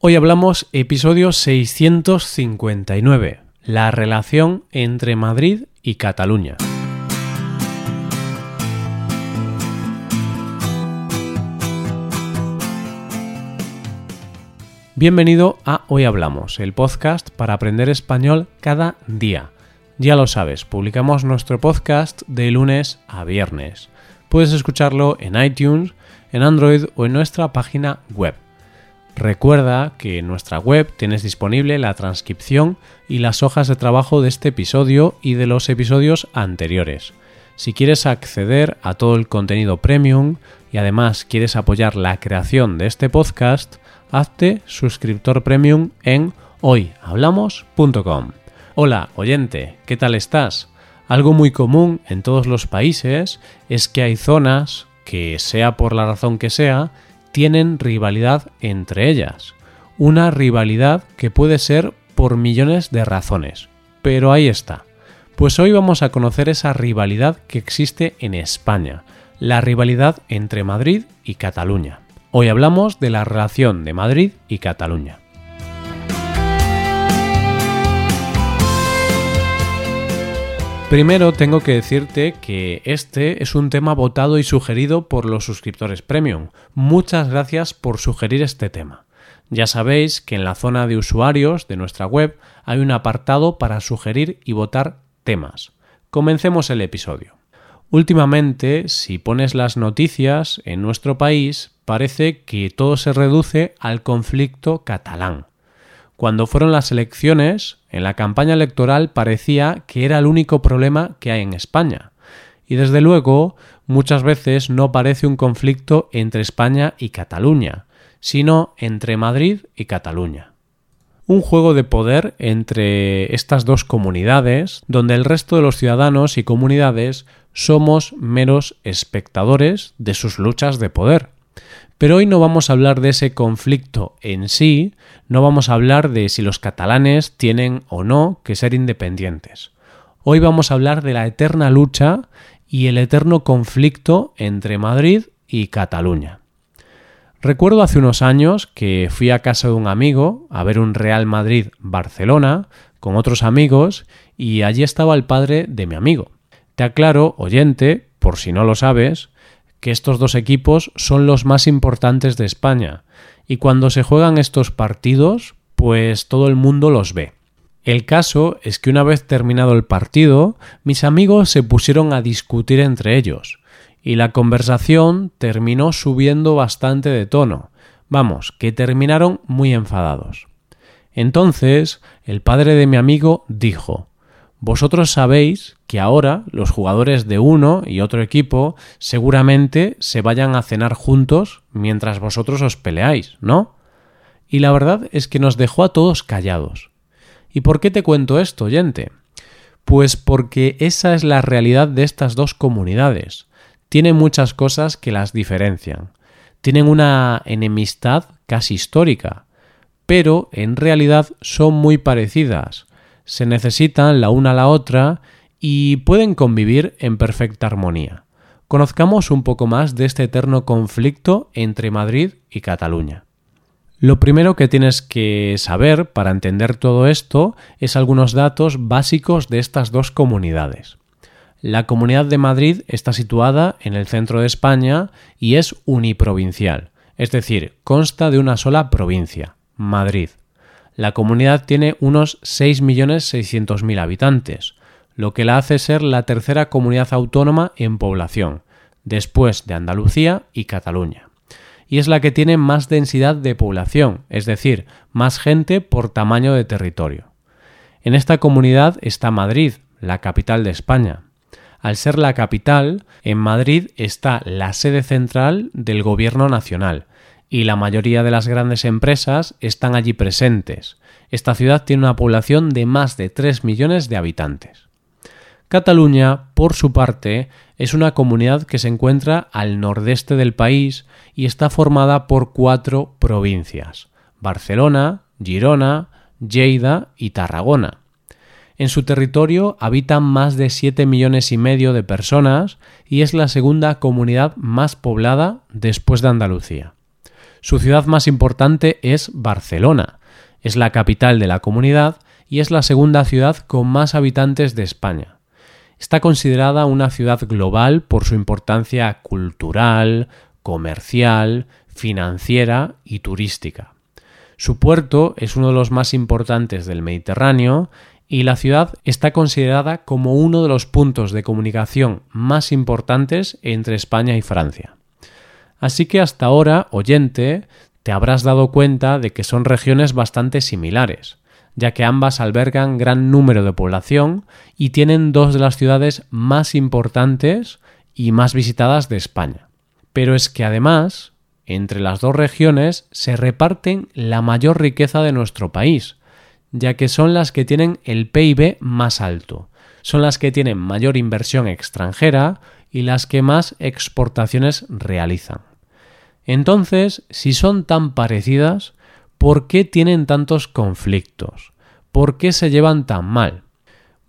Hoy hablamos episodio 659, la relación entre Madrid y Cataluña. Bienvenido a Hoy Hablamos, el podcast para aprender español cada día. Ya lo sabes, publicamos nuestro podcast de lunes a viernes. Puedes escucharlo en iTunes, en Android o en nuestra página web. Recuerda que en nuestra web tienes disponible la transcripción y las hojas de trabajo de este episodio y de los episodios anteriores. Si quieres acceder a todo el contenido premium y además quieres apoyar la creación de este podcast, hazte suscriptor premium en hoyhablamos.com. Hola, oyente, ¿qué tal estás? Algo muy común en todos los países es que hay zonas que, sea por la razón que sea, tienen rivalidad entre ellas. Una rivalidad que puede ser por millones de razones. Pero ahí está. Pues hoy vamos a conocer esa rivalidad que existe en España, la rivalidad entre Madrid y Cataluña. Hoy hablamos de la relación de Madrid y Cataluña. Primero tengo que decirte que este es un tema votado y sugerido por los suscriptores premium. Muchas gracias por sugerir este tema. Ya sabéis que en la zona de usuarios de nuestra web hay un apartado para sugerir y votar temas. Comencemos el episodio. Últimamente, si pones las noticias en nuestro país, parece que todo se reduce al conflicto catalán. Cuando fueron las elecciones, en la campaña electoral parecía que era el único problema que hay en España. Y desde luego, muchas veces no parece un conflicto entre España y Cataluña, sino entre Madrid y Cataluña. Un juego de poder entre estas dos comunidades, donde el resto de los ciudadanos y comunidades somos meros espectadores de sus luchas de poder. Pero hoy no vamos a hablar de ese conflicto en sí, no vamos a hablar de si los catalanes tienen o no que ser independientes. Hoy vamos a hablar de la eterna lucha y el eterno conflicto entre Madrid y Cataluña. Recuerdo hace unos años que fui a casa de un amigo a ver un Real Madrid-Barcelona con otros amigos y allí estaba el padre de mi amigo. Te aclaro, oyente, por si no lo sabes, que estos dos equipos son los más importantes de España y cuando se juegan estos partidos, pues todo el mundo los ve. El caso es que una vez terminado el partido, mis amigos se pusieron a discutir entre ellos, y la conversación terminó subiendo bastante de tono. Vamos, que terminaron muy enfadados. Entonces, el padre de mi amigo dijo vosotros sabéis que ahora los jugadores de uno y otro equipo seguramente se vayan a cenar juntos mientras vosotros os peleáis, ¿no? Y la verdad es que nos dejó a todos callados. ¿Y por qué te cuento esto, oyente? Pues porque esa es la realidad de estas dos comunidades. Tienen muchas cosas que las diferencian. Tienen una enemistad casi histórica, pero en realidad son muy parecidas se necesitan la una a la otra y pueden convivir en perfecta armonía. Conozcamos un poco más de este eterno conflicto entre Madrid y Cataluña. Lo primero que tienes que saber para entender todo esto es algunos datos básicos de estas dos comunidades. La Comunidad de Madrid está situada en el centro de España y es uniprovincial, es decir, consta de una sola provincia, Madrid. La comunidad tiene unos 6.600.000 habitantes, lo que la hace ser la tercera comunidad autónoma en población, después de Andalucía y Cataluña. Y es la que tiene más densidad de población, es decir, más gente por tamaño de territorio. En esta comunidad está Madrid, la capital de España. Al ser la capital, en Madrid está la sede central del Gobierno Nacional, y la mayoría de las grandes empresas están allí presentes. Esta ciudad tiene una población de más de 3 millones de habitantes. Cataluña, por su parte, es una comunidad que se encuentra al nordeste del país y está formada por cuatro provincias Barcelona, Girona, Lleida y Tarragona. En su territorio habitan más de 7 millones y medio de personas y es la segunda comunidad más poblada después de Andalucía. Su ciudad más importante es Barcelona. Es la capital de la comunidad y es la segunda ciudad con más habitantes de España. Está considerada una ciudad global por su importancia cultural, comercial, financiera y turística. Su puerto es uno de los más importantes del Mediterráneo y la ciudad está considerada como uno de los puntos de comunicación más importantes entre España y Francia. Así que hasta ahora, oyente, te habrás dado cuenta de que son regiones bastante similares, ya que ambas albergan gran número de población y tienen dos de las ciudades más importantes y más visitadas de España. Pero es que además, entre las dos regiones se reparten la mayor riqueza de nuestro país, ya que son las que tienen el PIB más alto, son las que tienen mayor inversión extranjera y las que más exportaciones realizan. Entonces, si son tan parecidas, ¿por qué tienen tantos conflictos? ¿Por qué se llevan tan mal?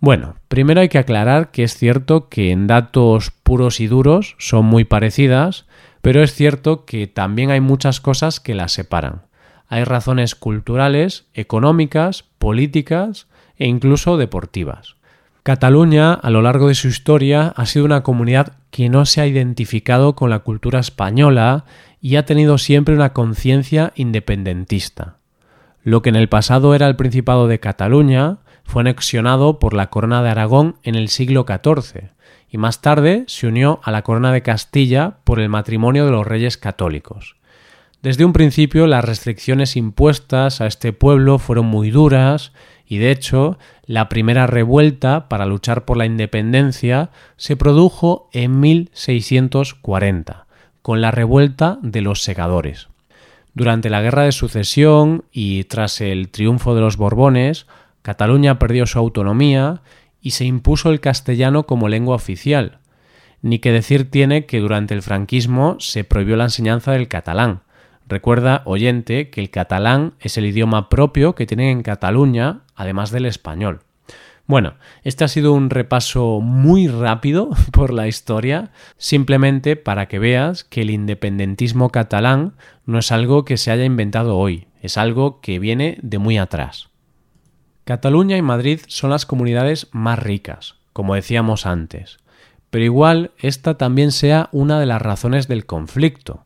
Bueno, primero hay que aclarar que es cierto que en datos puros y duros son muy parecidas, pero es cierto que también hay muchas cosas que las separan. Hay razones culturales, económicas, políticas e incluso deportivas. Cataluña, a lo largo de su historia, ha sido una comunidad que no se ha identificado con la cultura española y ha tenido siempre una conciencia independentista. Lo que en el pasado era el Principado de Cataluña fue anexionado por la Corona de Aragón en el siglo XIV y más tarde se unió a la Corona de Castilla por el matrimonio de los reyes católicos. Desde un principio las restricciones impuestas a este pueblo fueron muy duras y de hecho la primera revuelta para luchar por la independencia se produjo en 1640, con la revuelta de los segadores. Durante la Guerra de Sucesión y tras el triunfo de los Borbones, Cataluña perdió su autonomía y se impuso el castellano como lengua oficial. Ni que decir tiene que durante el franquismo se prohibió la enseñanza del catalán. Recuerda, oyente, que el catalán es el idioma propio que tienen en Cataluña, además del español. Bueno, este ha sido un repaso muy rápido por la historia, simplemente para que veas que el independentismo catalán no es algo que se haya inventado hoy, es algo que viene de muy atrás. Cataluña y Madrid son las comunidades más ricas, como decíamos antes, pero igual esta también sea una de las razones del conflicto,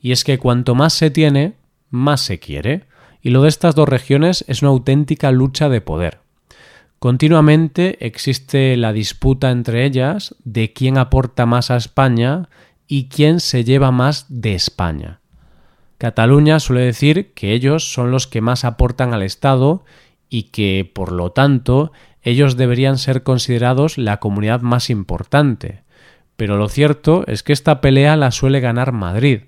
y es que cuanto más se tiene, más se quiere, y lo de estas dos regiones es una auténtica lucha de poder. Continuamente existe la disputa entre ellas de quién aporta más a España y quién se lleva más de España. Cataluña suele decir que ellos son los que más aportan al Estado y que, por lo tanto, ellos deberían ser considerados la comunidad más importante. Pero lo cierto es que esta pelea la suele ganar Madrid.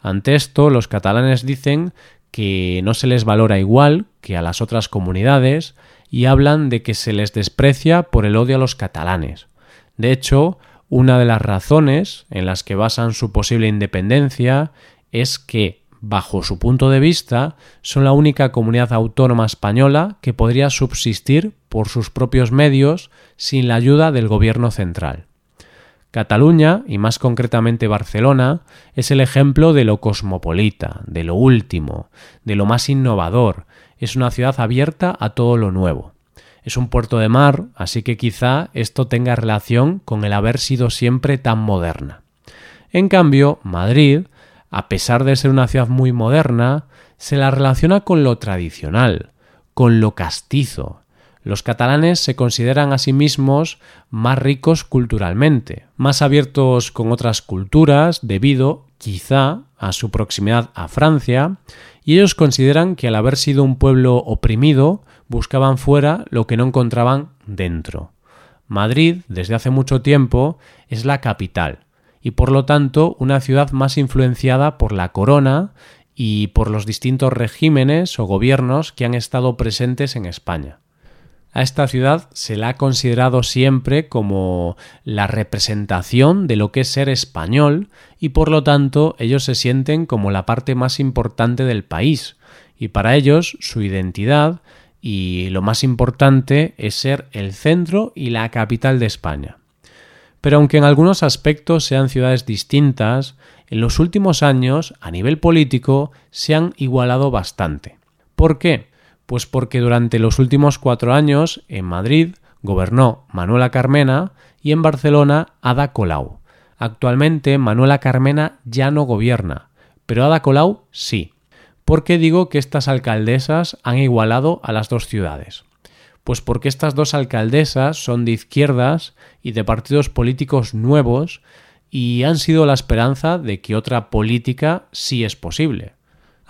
Ante esto, los catalanes dicen que no se les valora igual que a las otras comunidades y hablan de que se les desprecia por el odio a los catalanes. De hecho, una de las razones en las que basan su posible independencia es que bajo su punto de vista, son la única comunidad autónoma española que podría subsistir por sus propios medios sin la ayuda del gobierno central. Cataluña, y más concretamente Barcelona, es el ejemplo de lo cosmopolita, de lo último, de lo más innovador, es una ciudad abierta a todo lo nuevo. Es un puerto de mar, así que quizá esto tenga relación con el haber sido siempre tan moderna. En cambio, Madrid a pesar de ser una ciudad muy moderna, se la relaciona con lo tradicional, con lo castizo. Los catalanes se consideran a sí mismos más ricos culturalmente, más abiertos con otras culturas debido, quizá, a su proximidad a Francia, y ellos consideran que al haber sido un pueblo oprimido, buscaban fuera lo que no encontraban dentro. Madrid, desde hace mucho tiempo, es la capital, y por lo tanto una ciudad más influenciada por la corona y por los distintos regímenes o gobiernos que han estado presentes en España. A esta ciudad se la ha considerado siempre como la representación de lo que es ser español y por lo tanto ellos se sienten como la parte más importante del país y para ellos su identidad y lo más importante es ser el centro y la capital de España. Pero aunque en algunos aspectos sean ciudades distintas, en los últimos años, a nivel político, se han igualado bastante. ¿Por qué? Pues porque durante los últimos cuatro años, en Madrid, gobernó Manuela Carmena y en Barcelona Ada Colau. Actualmente Manuela Carmena ya no gobierna, pero Ada Colau sí. ¿Por qué digo que estas alcaldesas han igualado a las dos ciudades? Pues porque estas dos alcaldesas son de izquierdas y de partidos políticos nuevos y han sido la esperanza de que otra política sí es posible.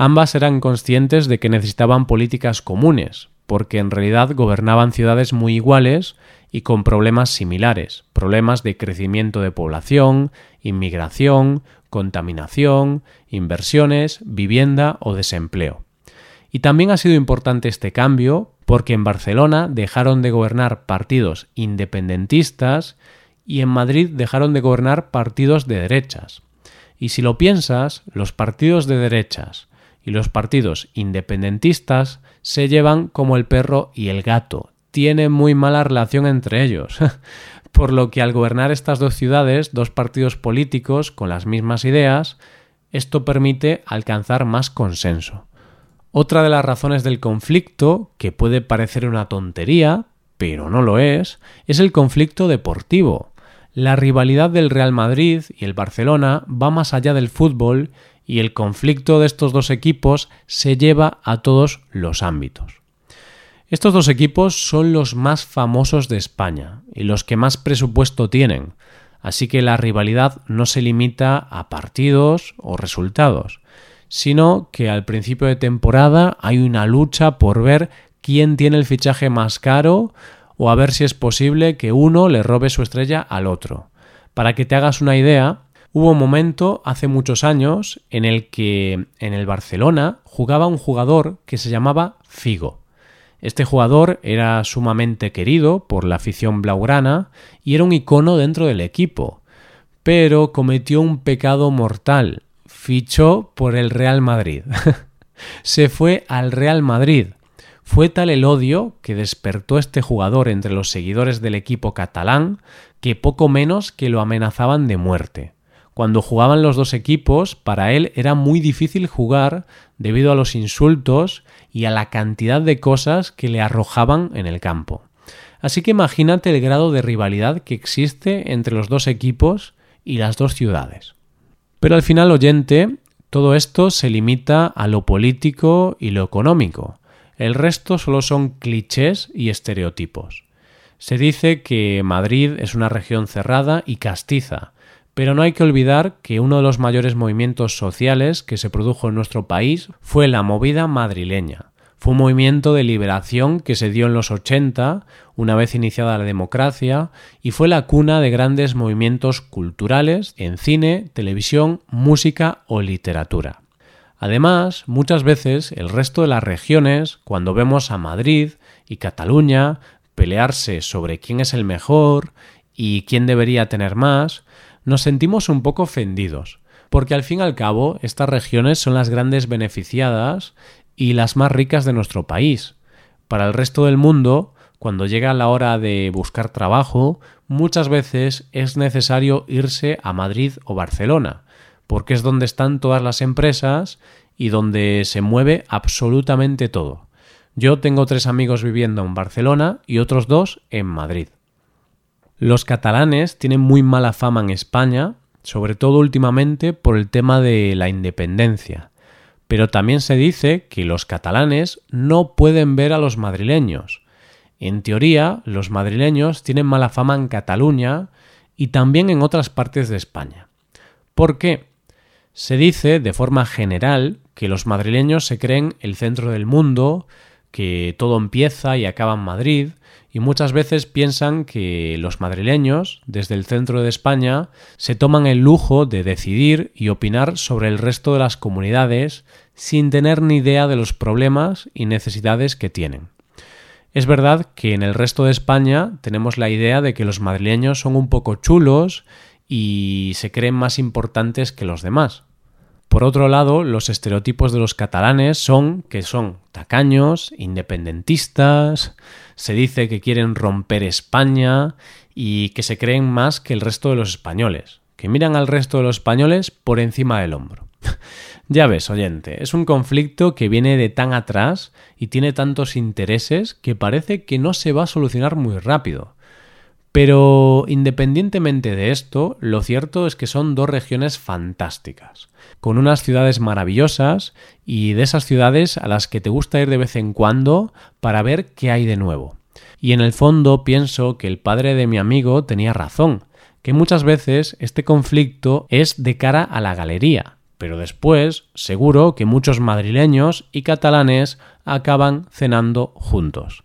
Ambas eran conscientes de que necesitaban políticas comunes, porque en realidad gobernaban ciudades muy iguales y con problemas similares, problemas de crecimiento de población, inmigración, contaminación, inversiones, vivienda o desempleo. Y también ha sido importante este cambio porque en Barcelona dejaron de gobernar partidos independentistas y en Madrid dejaron de gobernar partidos de derechas. Y si lo piensas, los partidos de derechas y los partidos independentistas se llevan como el perro y el gato, tienen muy mala relación entre ellos. Por lo que al gobernar estas dos ciudades, dos partidos políticos con las mismas ideas, esto permite alcanzar más consenso. Otra de las razones del conflicto, que puede parecer una tontería, pero no lo es, es el conflicto deportivo. La rivalidad del Real Madrid y el Barcelona va más allá del fútbol y el conflicto de estos dos equipos se lleva a todos los ámbitos. Estos dos equipos son los más famosos de España y los que más presupuesto tienen, así que la rivalidad no se limita a partidos o resultados, sino que al principio de temporada hay una lucha por ver quién tiene el fichaje más caro o a ver si es posible que uno le robe su estrella al otro. Para que te hagas una idea, hubo un momento hace muchos años en el que en el Barcelona jugaba un jugador que se llamaba Figo. Este jugador era sumamente querido por la afición blaugrana y era un icono dentro del equipo, pero cometió un pecado mortal fichó por el Real Madrid. Se fue al Real Madrid. Fue tal el odio que despertó este jugador entre los seguidores del equipo catalán que poco menos que lo amenazaban de muerte. Cuando jugaban los dos equipos, para él era muy difícil jugar debido a los insultos y a la cantidad de cosas que le arrojaban en el campo. Así que imagínate el grado de rivalidad que existe entre los dos equipos y las dos ciudades. Pero al final, oyente, todo esto se limita a lo político y lo económico. El resto solo son clichés y estereotipos. Se dice que Madrid es una región cerrada y castiza, pero no hay que olvidar que uno de los mayores movimientos sociales que se produjo en nuestro país fue la movida madrileña. Fue un movimiento de liberación que se dio en los 80, una vez iniciada la democracia, y fue la cuna de grandes movimientos culturales en cine, televisión, música o literatura. Además, muchas veces el resto de las regiones, cuando vemos a Madrid y Cataluña pelearse sobre quién es el mejor y quién debería tener más, nos sentimos un poco ofendidos, porque al fin y al cabo estas regiones son las grandes beneficiadas y las más ricas de nuestro país. Para el resto del mundo, cuando llega la hora de buscar trabajo, muchas veces es necesario irse a Madrid o Barcelona, porque es donde están todas las empresas y donde se mueve absolutamente todo. Yo tengo tres amigos viviendo en Barcelona y otros dos en Madrid. Los catalanes tienen muy mala fama en España, sobre todo últimamente por el tema de la independencia pero también se dice que los catalanes no pueden ver a los madrileños. En teoría, los madrileños tienen mala fama en Cataluña y también en otras partes de España. ¿Por qué? Se dice, de forma general, que los madrileños se creen el centro del mundo, que todo empieza y acaba en Madrid, y muchas veces piensan que los madrileños, desde el centro de España, se toman el lujo de decidir y opinar sobre el resto de las comunidades sin tener ni idea de los problemas y necesidades que tienen. Es verdad que en el resto de España tenemos la idea de que los madrileños son un poco chulos y se creen más importantes que los demás. Por otro lado, los estereotipos de los catalanes son que son tacaños, independentistas, se dice que quieren romper España y que se creen más que el resto de los españoles, que miran al resto de los españoles por encima del hombro. ya ves, oyente, es un conflicto que viene de tan atrás y tiene tantos intereses que parece que no se va a solucionar muy rápido. Pero independientemente de esto, lo cierto es que son dos regiones fantásticas, con unas ciudades maravillosas y de esas ciudades a las que te gusta ir de vez en cuando para ver qué hay de nuevo. Y en el fondo pienso que el padre de mi amigo tenía razón, que muchas veces este conflicto es de cara a la galería, pero después seguro que muchos madrileños y catalanes acaban cenando juntos.